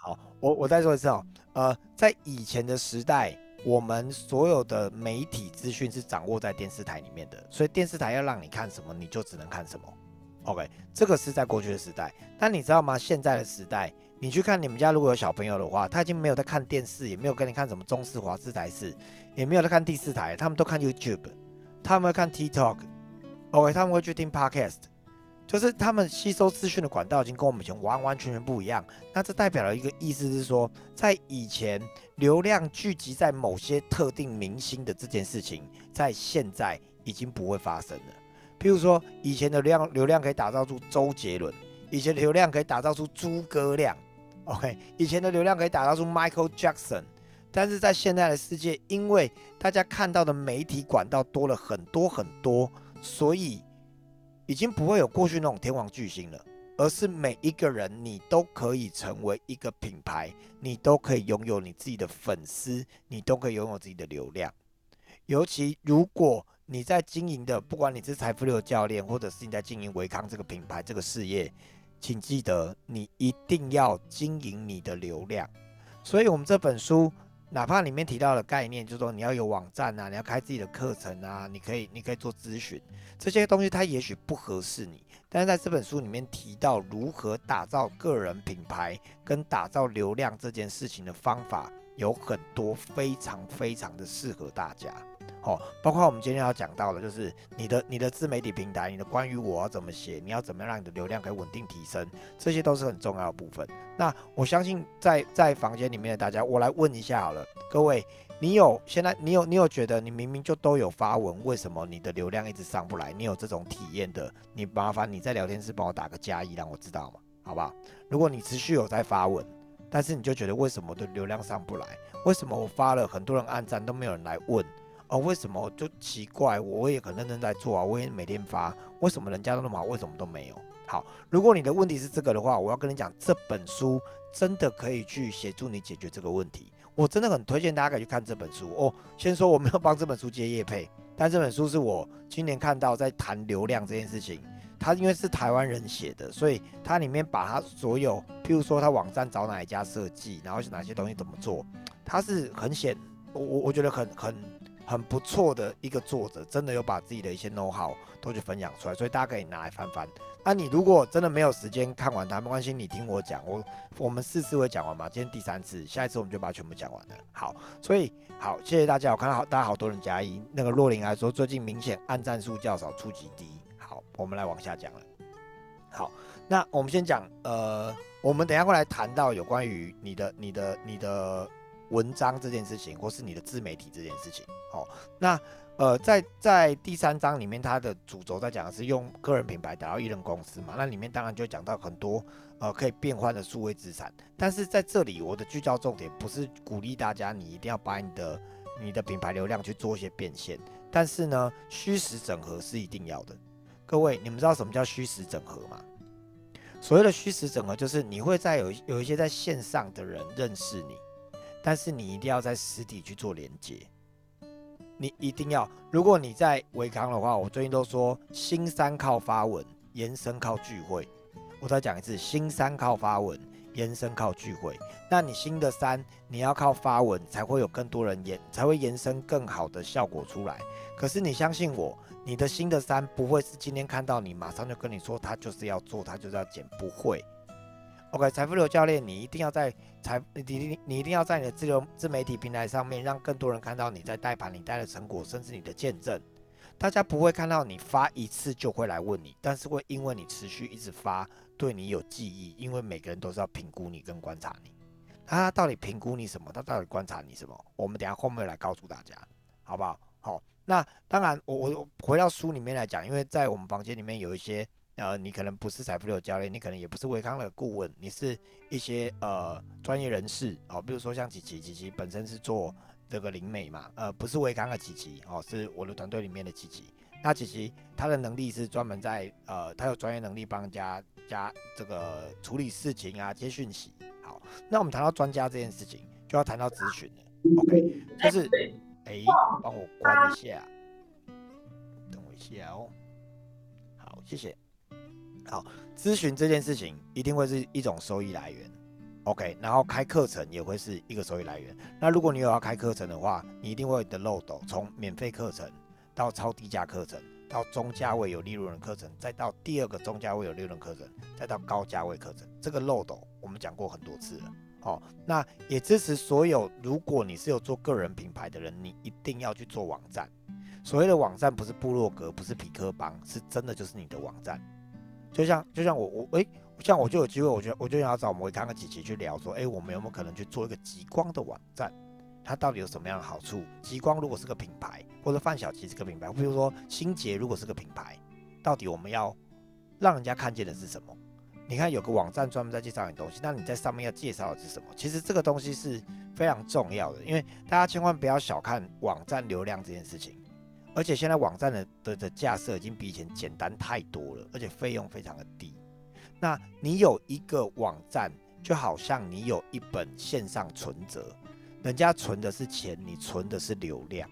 好，我我再说一次哦，呃，在以前的时代，我们所有的媒体资讯是掌握在电视台里面的，所以电视台要让你看什么，你就只能看什么。OK，这个是在过去的时代。但你知道吗？现在的时代，你去看你们家如果有小朋友的话，他已经没有在看电视，也没有跟你看什么中视、华视、台视，也没有在看第四台，他们都看 YouTube，他们会看 TikTok，OK，他们会去听 Podcast。就是他们吸收资讯的管道已经跟我们以前完完全全不一样。那这代表了一个意思是说，在以前流量聚集在某些特定明星的这件事情，在现在已经不会发生了。譬如说，以前的流量流量可以打造出周杰伦，以前流量可以打造出诸葛亮，OK，以前的流量可以打造出 Michael Jackson。但是在现在的世界，因为大家看到的媒体管道多了很多很多，所以。已经不会有过去那种天王巨星了，而是每一个人你都可以成为一个品牌，你都可以拥有你自己的粉丝，你都可以拥有自己的流量。尤其如果你在经营的，不管你是财富流教练，或者是你在经营维康这个品牌这个事业，请记得你一定要经营你的流量。所以，我们这本书。哪怕里面提到的概念，就是说你要有网站啊，你要开自己的课程啊，你可以，你可以做咨询，这些东西它也许不合适你，但是在这本书里面提到如何打造个人品牌跟打造流量这件事情的方法，有很多非常非常的适合大家。哦，包括我们今天要讲到的，就是你的你的自媒体平台，你的关于我要怎么写，你要怎么样让你的流量可以稳定提升，这些都是很重要的部分。那我相信在在房间里面的大家，我来问一下好了，各位，你有现在你有你有觉得你明明就都有发文，为什么你的流量一直上不来？你有这种体验的，你麻烦你在聊天室帮我打个加一，让我知道嘛，好不好？如果你持续有在发文，但是你就觉得为什么的流量上不来？为什么我发了很多人按赞都没有人来问？哦，为什么就奇怪？我也很认真在做啊，我也每天发，为什么人家都那么好，为什么都没有？好，如果你的问题是这个的话，我要跟你讲，这本书真的可以去协助你解决这个问题。我真的很推荐大家可以去看这本书哦。先说我没有帮这本书接业配，但这本书是我今年看到在谈流量这件事情。他因为是台湾人写的，所以他里面把他所有，譬如说他网站找哪一家设计，然后哪些东西怎么做，他是很显，我我我觉得很很。很不错的一个作者，真的有把自己的一些 know how 都去分享出来，所以大家可以拿来翻翻。那你如果真的没有时间看完它，没关系，你听我讲，我我们四次会讲完嘛，今天第三次，下一次我们就把它全部讲完了。好，所以好，谢谢大家，我看到好大家好多人加一，那个若琳还说最近明显按赞数较少，触及低。我们来往下讲了。好，那我们先讲，呃，我们等下会来谈到有关于你的、你的、你的。文章这件事情，或是你的自媒体这件事情，哦，那呃，在在第三章里面，它的主轴在讲的是用个人品牌打造艺人公司嘛，那里面当然就讲到很多呃可以变换的数位资产，但是在这里我的聚焦重点不是鼓励大家你一定要把你的你的品牌流量去做一些变现，但是呢，虚实整合是一定要的。各位，你们知道什么叫虚实整合吗？所谓的虚实整合，就是你会在有有一些在线上的人认识你。但是你一定要在实体去做连接，你一定要。如果你在维康的话，我最近都说新三靠发文，延伸靠聚会。我再讲一次，新三靠发文，延伸靠聚会。那你新的三，你要靠发文才会有更多人延，才会延伸更好的效果出来。可是你相信我，你的新的三不会是今天看到你马上就跟你说他就是要做，他就是要减，不会。OK，财富流教练，你一定要在财，你你你一定要在你的自流自媒体平台上面，让更多人看到你在带盘，你带的成果，甚至你的见证。大家不会看到你发一次就会来问你，但是会因为你持续一直发，对你有记忆。因为每个人都是要评估你跟观察你，他到底评估你什么？他到底观察你什么？我们等下后面来告诉大家，好不好？好，那当然，我我回到书里面来讲，因为在我们房间里面有一些。呃，你可能不是财富流教练，你可能也不是维康的顾问，你是一些呃专业人士哦，比如说像琪琪，琪琪本身是做这个灵美嘛，呃，不是维康的琪琪哦，是我的团队里面的琪琪。那琪琪他的能力是专门在呃，他有专业能力帮家家这个处理事情啊，接讯息。好，那我们谈到专家这件事情，就要谈到咨询了。OK，就是哎，帮我关一下，等我一下哦。好，谢谢。好，咨询这件事情一定会是一种收益来源 OK，然后开课程也会是一个收益来源。那如果你有要开课程的话，你一定会有的漏斗，从免费课程到超低价课程，到中价位有利润的课程，再到第二个中价位有利润课程，再到高价位课程。这个漏斗我们讲过很多次了。哦，那也支持所有，如果你是有做个人品牌的人，你一定要去做网站。所谓的网站不是部落格，不是匹克邦，是真的就是你的网站。就像就像我我诶，像我就有机会，我觉得我就想要找我们维康跟琪琪去聊说，诶，我们有没有可能去做一个极光的网站？它到底有什么样的好处？极光如果是个品牌，或者范小琪是个品牌，比如说新杰如果是个品牌，到底我们要让人家看见的是什么？你看有个网站专门在介绍你东西，那你在上面要介绍的是什么？其实这个东西是非常重要的，因为大家千万不要小看网站流量这件事情。而且现在网站的的的架设已经比以前简单太多了，而且费用非常的低。那你有一个网站，就好像你有一本线上存折，人家存的是钱，你存的是流量。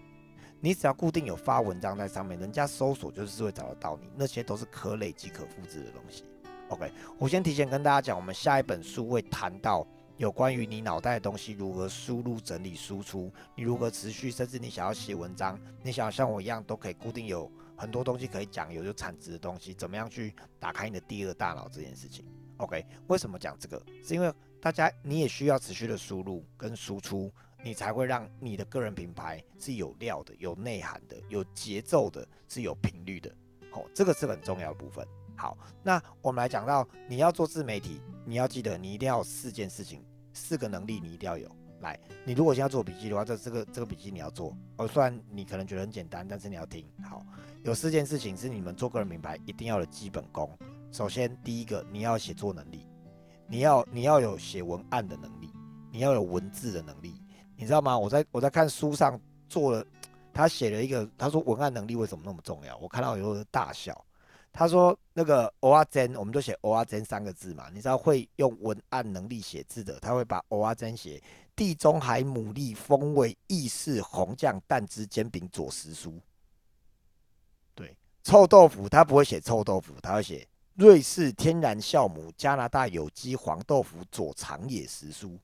你只要固定有发文章在上面，人家搜索就是会找得到你，那些都是可累积、可复制的东西。OK，我先提前跟大家讲，我们下一本书会谈到。有关于你脑袋的东西如何输入、整理、输出，你如何持续，甚至你想要写文章，你想要像我一样都可以固定有很多东西可以讲，有有产值的东西，怎么样去打开你的第二大脑这件事情？OK，为什么讲这个？是因为大家你也需要持续的输入跟输出，你才会让你的个人品牌是有料的、有内涵的、有节奏的、是有频率的。哦，这个是很重要的部分。好，那我们来讲到你要做自媒体，你要记得你一定要有四件事情，四个能力你一定要有。来，你如果现在做笔记的话，这这个这个笔记你要做。哦，虽然你可能觉得很简单，但是你要听好。有四件事情是你们做个人品牌一定要的基本功。首先，第一个你要写作能力，你要你要有写文案的能力，你要有文字的能力，你知道吗？我在我在看书上做了，他写了一个，他说文案能力为什么那么重要？我看到以后大笑。他说：“那个欧阿珍，我们就写欧阿珍三个字嘛。你知道会用文案能力写字的，他会把欧阿珍写地中海牡蛎风味意式红酱蛋汁煎饼佐食酥。对，臭豆腐他不会写臭豆腐，他会写瑞士天然酵母加拿大有机黄豆腐佐长野食酥。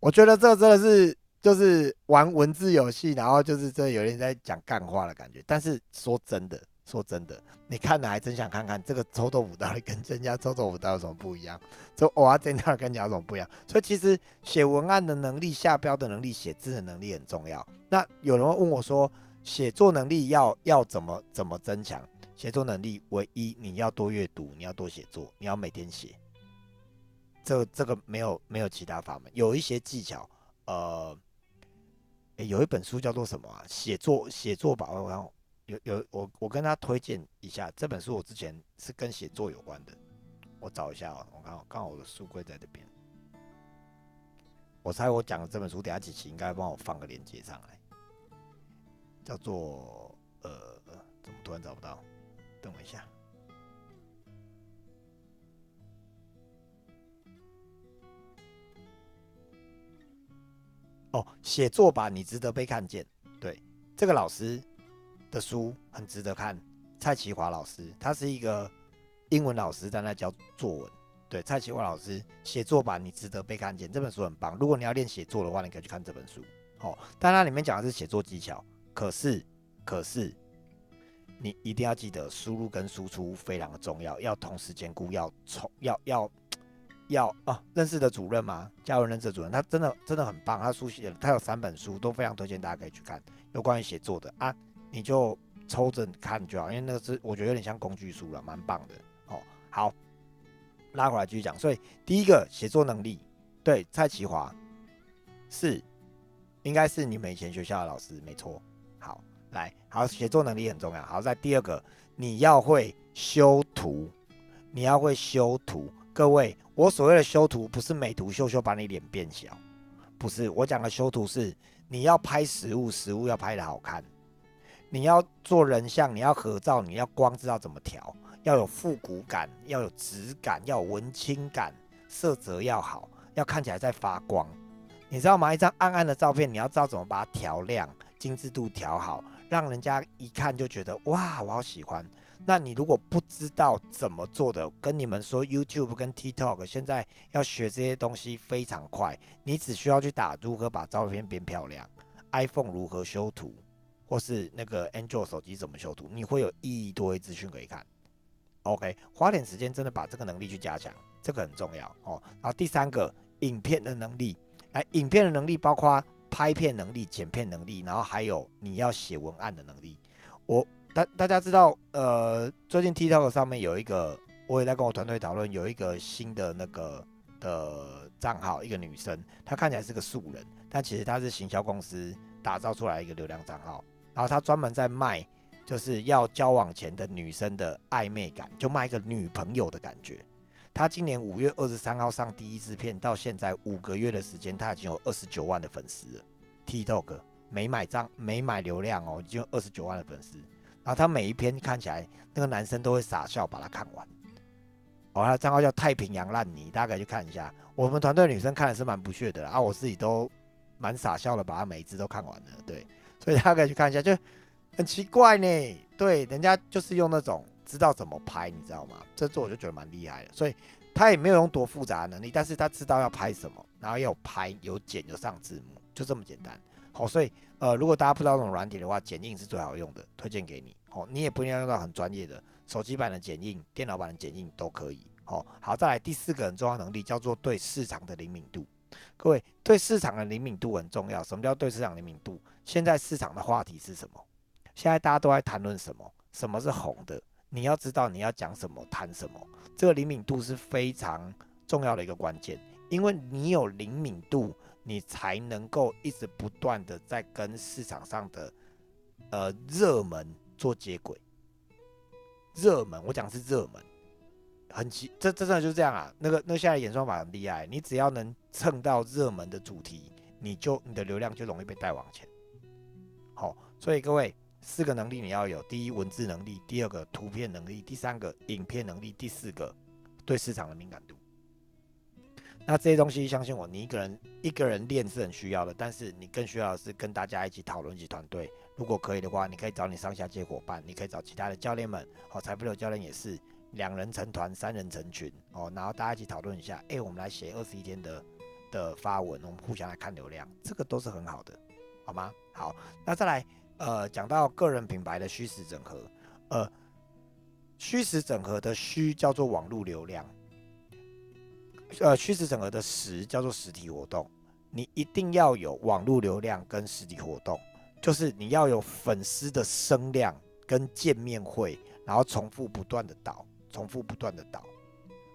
我觉得这真的是就是玩文字游戏，然后就是这有点在讲干话的感觉。但是说真的。”说真的，你看了还真想看看这个臭豆腐到底跟人家臭豆腐到底有什么不一样？这偶尔真的跟人家有什么不一样？所以其实写文案的能力、下标的能力、写字的能力很重要。那有人会问我说，写作能力要要怎么怎么增强？写作能力唯一你要多阅读，你要多写作，你要每天写。这这个没有没有其他法门，有一些技巧。呃，有一本书叫做什么啊？写作写作吧，我看。有有我我跟他推荐一下这本书，我之前是跟写作有关的，我找一下哦，我刚好刚好我的书柜在这边，我猜我讲的这本书，等下几期应该帮我放个链接上来，叫做呃，怎么突然找不到？等我一下。哦，写作吧，你值得被看见。对，这个老师。的书很值得看，蔡奇华老师，他是一个英文老师，在那教作文。对，蔡奇华老师写作版，你值得被看见。这本书很棒，如果你要练写作的话，你可以去看这本书。哦，但它里面讲的是写作技巧，可是，可是，你一定要记得输入跟输出非常的重要，要同时兼顾，要从要要要哦，认识的主任吗？加入认识的主任，他真的真的很棒，他书写他有三本书，都非常推荐大家可以去看，有关于写作的啊。你就抽着看就好，因为那个是我觉得有点像工具书了，蛮棒的哦。好，拉回来继续讲。所以第一个写作能力，对蔡奇华是应该是你们以前学校的老师，没错。好，来，好，写作能力很重要。好，在第二个，你要会修图，你要会修图。各位，我所谓的修图不是美图秀秀把你脸变小，不是，我讲的修图是你要拍实物，实物要拍的好看。你要做人像，你要合照，你要光知道怎么调，要有复古感，要有质感，要有文青感，色泽要好，要看起来在发光，你知道吗？一张暗暗的照片，你要知道怎么把它调亮，精致度调好，让人家一看就觉得哇，我好喜欢。那你如果不知道怎么做的，跟你们说 YouTube 跟 TikTok 现在要学这些东西非常快，你只需要去打如何把照片变漂亮，iPhone 如何修图，或是那个 Android 手机怎么修图，你会有一堆资讯可以看。OK，花点时间真的把这个能力去加强，这个很重要哦。然后第三个，影片的能力，哎，影片的能力包括拍片能力、剪片能力，然后还有你要写文案的能力。我大大家知道，呃，最近 TikTok 上面有一个，我也在跟我团队讨论，有一个新的那个的账号，一个女生，她看起来是个素人，但其实她是行销公司打造出来一个流量账号，然后他专门在卖。就是要交往前的女生的暧昧感，就卖一个女朋友的感觉。他今年五月二十三号上第一支片，到现在五个月的时间，他已经有二十九万的粉丝了。TikTok 没买账，没买流量哦，已经有二十九万的粉丝。然后他每一篇看起来，那个男生都会傻笑把它看完。哦，他的账号叫太平洋烂泥，大家可以去看一下。我们团队女生看的是蛮不屑的啊，我自己都蛮傻笑的，把它每一支都看完了。对，所以大家可以去看一下，就。很奇怪呢，对，人家就是用那种知道怎么拍，你知道吗？这做我就觉得蛮厉害的，所以他也没有用多复杂的能力，但是他知道要拍什么，然后有拍有剪有上字幕，就这么简单。好，所以呃，如果大家不知道这种软体的话，剪映是最好用的，推荐给你。哦，你也不一定要用到很专业的，手机版的剪映、电脑版的剪映都可以。哦，好，再来第四个很重要能力叫做对市场的灵敏度。各位，对市场的灵敏度很重要。什么叫对市场灵敏度？现在市场的话题是什么？现在大家都在谈论什么？什么是红的？你要知道你要讲什么，谈什么。这个灵敏度是非常重要的一个关键，因为你有灵敏度，你才能够一直不断的在跟市场上的呃热门做接轨。热门，我讲是热门，很奇，这这真的就是这样啊。那个那现在演算法很厉害，你只要能蹭到热门的主题，你就你的流量就容易被带往前。好，所以各位。四个能力你要有：第一，文字能力；第二个，图片能力；第三个，影片能力；第四个，对市场的敏感度。那这些东西，相信我，你一个人一个人练是很需要的，但是你更需要的是跟大家一起讨论，一起团队。如果可以的话，你可以找你上下届伙伴，你可以找其他的教练们，哦，财富流教练也是，两人成团，三人成群，哦，然后大家一起讨论一下，哎，我们来写二十一天的的发文，我们互相来看流量，这个都是很好的，好吗？好，那再来。呃，讲到个人品牌的虚实整合，呃，虚实整合的虚叫做网络流量，呃，虚实整合的实叫做实体活动。你一定要有网络流量跟实体活动，就是你要有粉丝的声量跟见面会，然后重复不断的导，重复不断的导。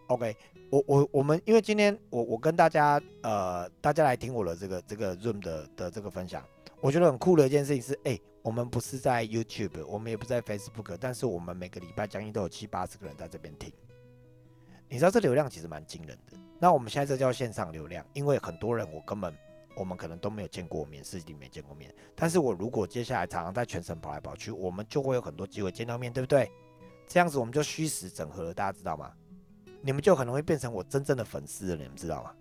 OK，我我我们因为今天我我跟大家呃，大家来听我的这个这个 Room 的的这个分享。我觉得很酷的一件事情是，哎，我们不是在 YouTube，我们也不在 Facebook，但是我们每个礼拜将近都有七八十个人在这边听。你知道这流量其实蛮惊人的。那我们现在这叫线上流量，因为很多人我根本我们可能都没有见过面，实际没见过面。但是我如果接下来常常在全省跑来跑去，我们就会有很多机会见到面，对不对？这样子我们就虚实整合了，大家知道吗？你们就可能会变成我真正的粉丝了，你们知道吗？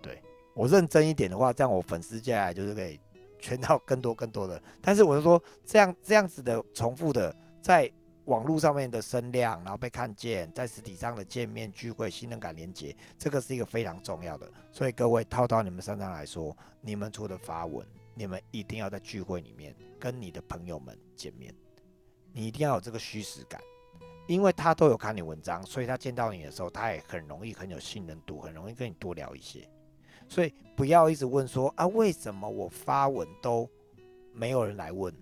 对我认真一点的话，这样我粉丝接下来就是可以。圈到更多更多的，但是我是说，这样这样子的重复的，在网络上面的声量，然后被看见，在实体上的见面聚会，信任感连接，这个是一个非常重要的。所以各位套到你们身上来说，你们除了发文，你们一定要在聚会里面跟你的朋友们见面，你一定要有这个虚实感，因为他都有看你文章，所以他见到你的时候，他也很容易很有信任度，很容易跟你多聊一些。所以不要一直问说啊，为什么我发文都没有人来问？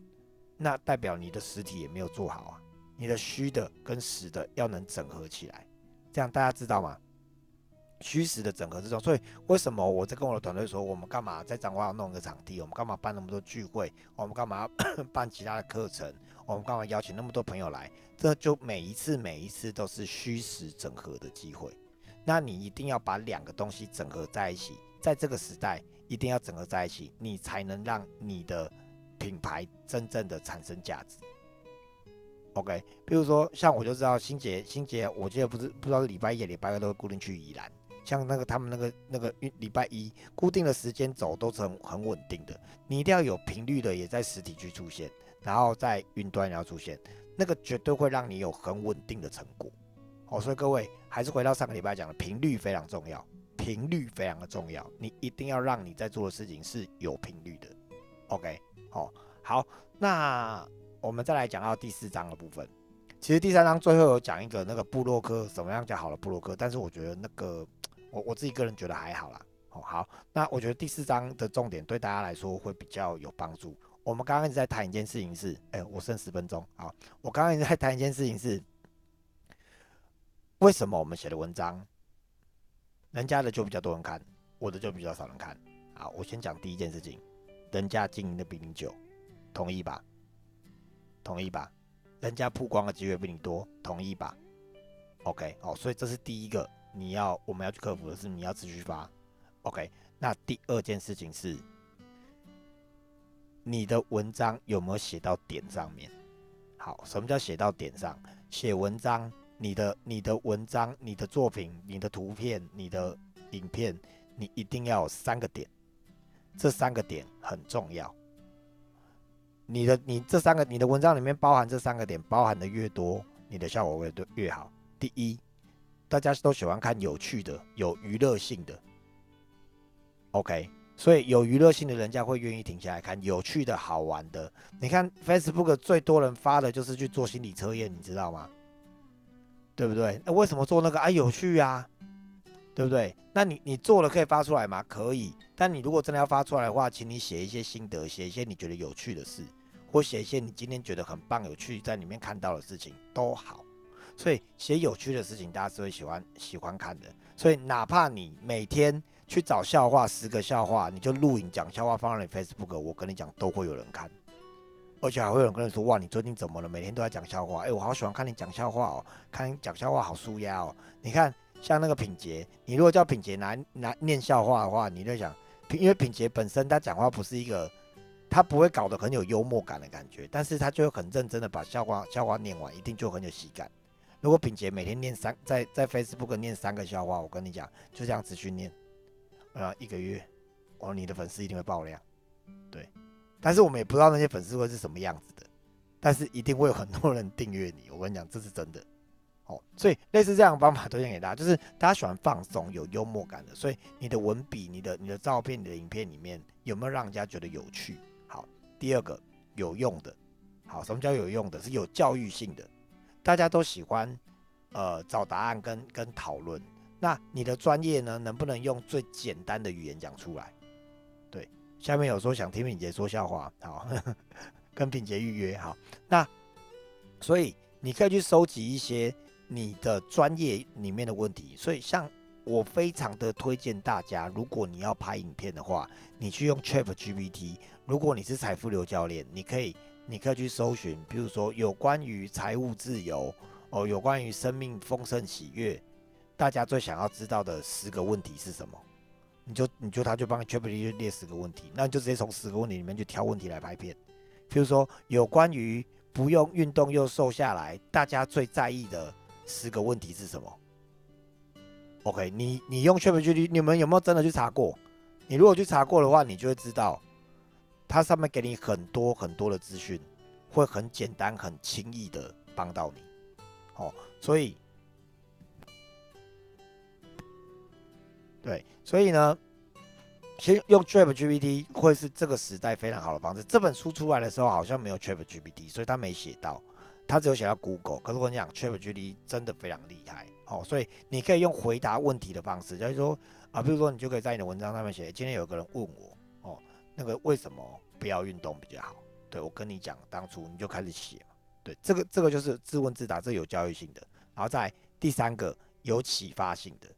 那代表你的实体也没有做好啊。你的虚的跟实的要能整合起来，这样大家知道吗？虚实的整合之中，所以为什么我在跟我的团队说，我们干嘛在彰化弄个场地？我们干嘛办那么多聚会？我们干嘛 办其他的课程？我们干嘛邀请那么多朋友来？这就每一次每一次都是虚实整合的机会。那你一定要把两个东西整合在一起。在这个时代，一定要整合在一起，你才能让你的品牌真正的产生价值。OK，比如说像我就知道新杰，新杰，我记得不是不知道是礼拜一、礼拜二都会固定去宜兰，像那个他们那个那个礼拜一固定的时间走都是很很稳定的。你一定要有频率的，也在实体去出现，然后在云端也要出现。那个绝对会让你有很稳定的成果。哦，所以各位还是回到上个礼拜讲的，频率非常重要，频率非常的重要，你一定要让你在做的事情是有频率的。OK，好，好，那我们再来讲到第四章的部分。其实第三章最后有讲一个那个布洛克怎么样讲好了布洛克，但是我觉得那个我我自己个人觉得还好啦。哦，好，那我觉得第四章的重点对大家来说会比较有帮助。我们刚刚一直在谈一件事情是，哎，我剩十分钟，好，我刚刚一直在谈一件事情是。为什么我们写的文章，人家的就比较多人看，我的就比较少人看？好，我先讲第一件事情，人家经营的比你久，同意吧？同意吧？人家曝光的机会比你多，同意吧？OK，哦，所以这是第一个你要我们要去克服的是你要持续发。OK，那第二件事情是，你的文章有没有写到点上面？好，什么叫写到点上？写文章。你的你的文章、你的作品、你的图片、你的影片，你一定要有三个点，这三个点很重要。你的你这三个你的文章里面包含这三个点，包含的越多，你的效果会越越好。第一，大家都喜欢看有趣的、有娱乐性的，OK，所以有娱乐性的人家会愿意停下来看有趣的好玩的。你看 Facebook 最多人发的就是去做心理测验，你知道吗？对不对？那为什么做那个啊？有趣啊，对不对？那你你做了可以发出来吗？可以。但你如果真的要发出来的话，请你写一些心得，写一些你觉得有趣的事，或写一些你今天觉得很棒、有趣在里面看到的事情都好。所以写有趣的事情，大家是会喜欢喜欢看的。所以哪怕你每天去找笑话，十个笑话，你就录影讲笑话放在你 Facebook，我跟你讲都会有人看。而且还会有人跟你说：“哇，你最近怎么了？每天都在讲笑话。”哎，我好喜欢看你讲笑话哦，看你讲笑话好舒压哦。你看，像那个品杰，你如果叫品杰来来念笑话的话，你就想，因为品杰本身他讲话不是一个，他不会搞得很有幽默感的感觉，但是他就很认真的把笑话笑话念完，一定就很有喜感。如果品杰每天念三在在 Facebook 念三个笑话，我跟你讲，就这样子去念，呃，一个月，哦，你的粉丝一定会爆量，对。但是我们也不知道那些粉丝会是什么样子的，但是一定会有很多人订阅你。我跟你讲，这是真的，哦，所以类似这样的方法推荐给大家，就是大家喜欢放松、有幽默感的。所以你的文笔、你的、你的照片、你的影片里面有没有让人家觉得有趣？好，第二个有用的，好，什么叫有用的？是有教育性的，大家都喜欢呃找答案跟跟讨论。那你的专业呢，能不能用最简单的语言讲出来？下面有说想听品杰说笑话，好，跟品杰预约好。那所以你可以去收集一些你的专业里面的问题。所以像我非常的推荐大家，如果你要拍影片的话，你去用 Chat GPT。如果你是财富流教练，你可以你可以去搜寻，比如说有关于财务自由哦，有关于生命丰盛喜悦，大家最想要知道的十个问题是什么？你就你就他就帮你 GPT 列十个问题，那你就直接从十个问题里面去挑问题来拍片。譬如说有关于不用运动又瘦下来，大家最在意的十个问题是什么？OK，你你用 GPT，你们有没有真的去查过？你如果去查过的话，你就会知道，它上面给你很多很多的资讯，会很简单很轻易的帮到你。哦，所以。对，所以呢，其实用 Chat GPT 会是这个时代非常好的方式。这本书出来的时候好像没有 Chat GPT，所以他没写到，他只有写到 Google。可是我跟你讲，Chat GPT 真的非常厉害哦，所以你可以用回答问题的方式，就是说啊，比如说你就可以在你的文章上面写，今天有个人问我哦，那个为什么不要运动比较好？对我跟你讲，当初你就开始写嘛。对，这个这个就是自问自答，这有教育性的。然后再第三个有启发性的。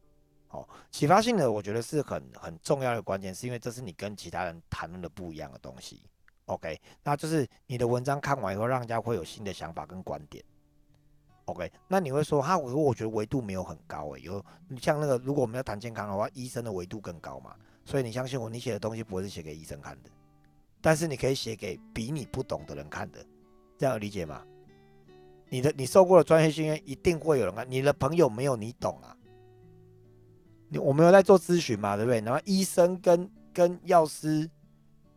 哦，启发性的我觉得是很很重要的关键，是因为这是你跟其他人谈论的不一样的东西。OK，那就是你的文章看完以后，让人家会有新的想法跟观点。OK，那你会说哈，我我觉得维度没有很高诶，有像那个如果我们要谈健康的话，医生的维度更高嘛，所以你相信我，你写的东西不会是写给医生看的，但是你可以写给比你不懂的人看的，这样理解吗？你的你受过的专业训练一定会有人看，你的朋友没有你懂啊。我们有在做咨询嘛，对不对？然后医生跟跟药师、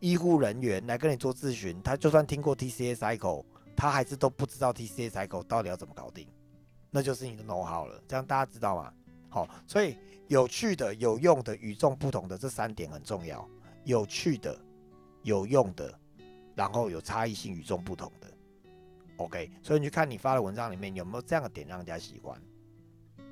医护人员来跟你做咨询，他就算听过 TCA cycle，他还是都不知道 TCA cycle 到底要怎么搞定，那就是你的 know how 了。这样大家知道吗？好，所以有趣的、有用的、与众不同的这三点很重要。有趣的、有用的，然后有差异性、与众不同的。OK，所以你去看你发的文章里面有没有这样的点让人家喜欢。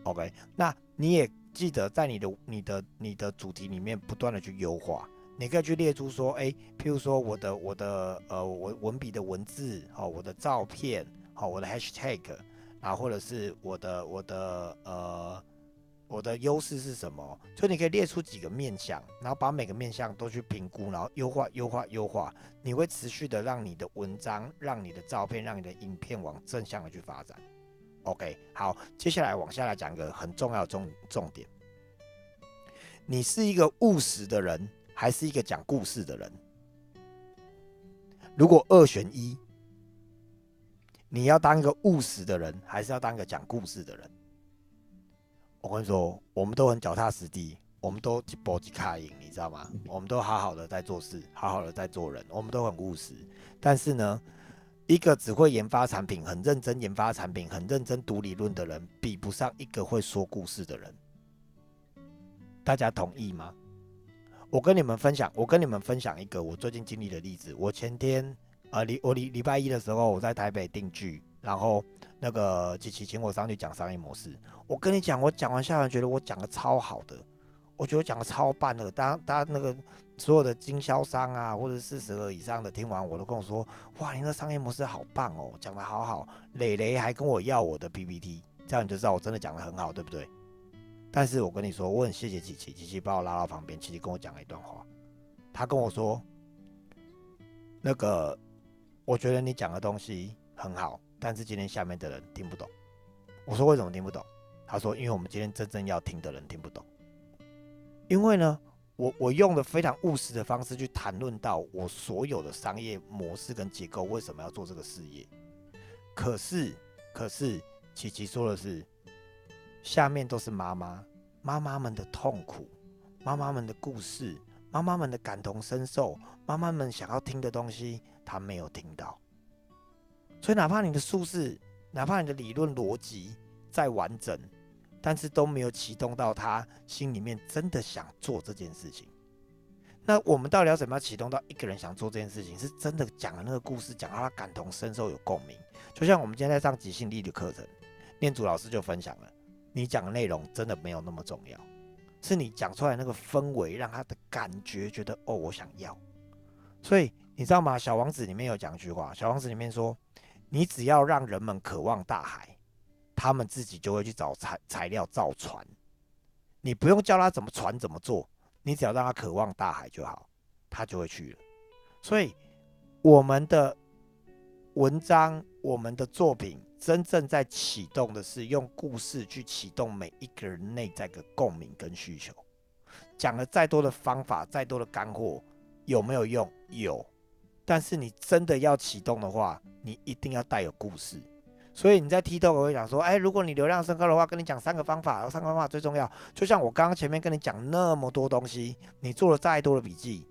OK，那你也记得在你的、你的、你的主题里面不断的去优化。你可以去列出说，哎，譬如说我的、我的呃文文笔的文字，好，我的照片，好，我的 hashtag，然后或者是我的、我的呃我的优势是什么？就你可以列出几个面向，然后把每个面向都去评估，然后优化、优化、优化。你会持续的让你的文章、让你的照片、让你的影片往正向的去发展。OK，好，接下来往下来讲一个很重要的重重点。你是一个务实的人，还是一个讲故事的人？如果二选一，你要当一个务实的人，还是要当一个讲故事的人？我跟你说，我们都很脚踏实地，我们都一步一卡赢，你知道吗？我们都好好的在做事，好好的在做人，我们都很务实。但是呢？一个只会研发产品、很认真研发产品、很认真读理论的人，比不上一个会说故事的人。大家同意吗？我跟你们分享，我跟你们分享一个我最近经历的例子。我前天啊，礼我礼礼拜一的时候，我在台北定居，然后那个琪琪请我上去讲商业模式。我跟你讲，我讲完下来，觉得我讲的超好的。我觉得讲的超棒的，大家大家那个所有的经销商啊，或者四十个以上的听完，我都跟我说，哇，你的商业模式好棒哦，讲的好好。磊磊还跟我要我的 PPT，这样你就知道我真的讲的很好，对不对？但是我跟你说，我很谢谢琪琪，琪琪把我拉到旁边，琪琪跟我讲了一段话，他跟我说，那个我觉得你讲的东西很好，但是今天下面的人听不懂。我说为什么听不懂？他说，因为我们今天真正要听的人听不懂。因为呢，我我用了非常务实的方式去谈论到我所有的商业模式跟结构为什么要做这个事业。可是，可是，琪琪说的是，下面都是妈妈，妈妈们的痛苦，妈妈们的故事，妈妈们的感同身受，妈妈们想要听的东西，他没有听到。所以，哪怕你的数字，哪怕你的理论逻辑再完整。但是都没有启动到他心里面真的想做这件事情。那我们到底要怎么样启动到一个人想做这件事情？是真的讲了那个故事，讲到他感同身受有共鸣。就像我们今天在上即兴力的课程，念祖老师就分享了，你讲的内容真的没有那么重要，是你讲出来那个氛围，让他的感觉觉得哦，我想要。所以你知道吗？小王子里面有讲一句话，小王子里面说，你只要让人们渴望大海。他们自己就会去找材材料造船，你不用教他怎么船怎么做，你只要让他渴望大海就好，他就会去了。所以我们的文章、我们的作品，真正在启动的是用故事去启动每一个人内在的共鸣跟需求。讲了再多的方法、再多的干货，有没有用？有。但是你真的要启动的话，你一定要带有故事。所以你在 TikTok 会讲说，哎，如果你流量升高的话，跟你讲三个方法，三个方法最重要。就像我刚刚前面跟你讲那么多东西，你做了再多的笔记，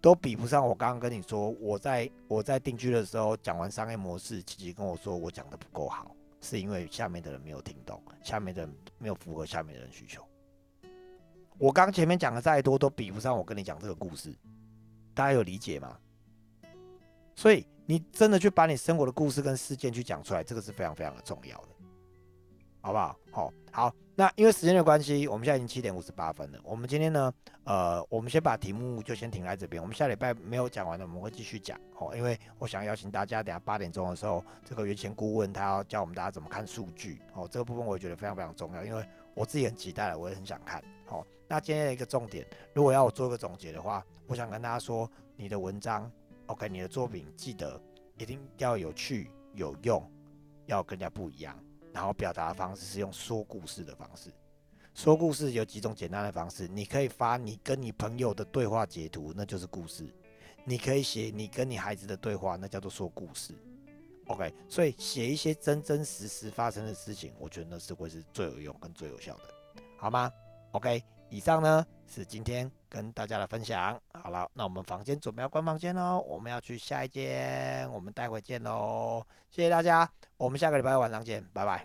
都比不上我刚刚跟你说，我在我在定居的时候讲完商业模式，琪琪跟我说我讲的不够好，是因为下面的人没有听懂，下面的人没有符合下面的人需求。我刚前面讲的再多，都比不上我跟你讲这个故事，大家有理解吗？所以。你真的去把你生活的故事跟事件去讲出来，这个是非常非常的重要的，好不好？好，好，那因为时间的关系，我们现在已经七点五十八分了。我们今天呢，呃，我们先把题目就先停在这边。我们下礼拜没有讲完的，我们会继续讲。哦，因为我想邀请大家，等下八点钟的时候，这个原先顾问他要教我们大家怎么看数据。哦，这个部分我也觉得非常非常重要，因为我自己很期待了，我也很想看。好，那今天的一个重点，如果要我做一个总结的话，我想跟大家说，你的文章。OK，你的作品记得一定要有趣、有用，要更加不一样。然后表达的方式是用说故事的方式。说故事有几种简单的方式，你可以发你跟你朋友的对话截图，那就是故事；你可以写你跟你孩子的对话，那叫做说故事。OK，所以写一些真真实实发生的事情，我觉得那是会是最有用跟最有效的，好吗？OK，以上呢是今天跟大家的分享。好了，那我们房间准备要关房间喽，我们要去下一间，我们待会见喽，谢谢大家，我们下个礼拜晚上见，拜拜。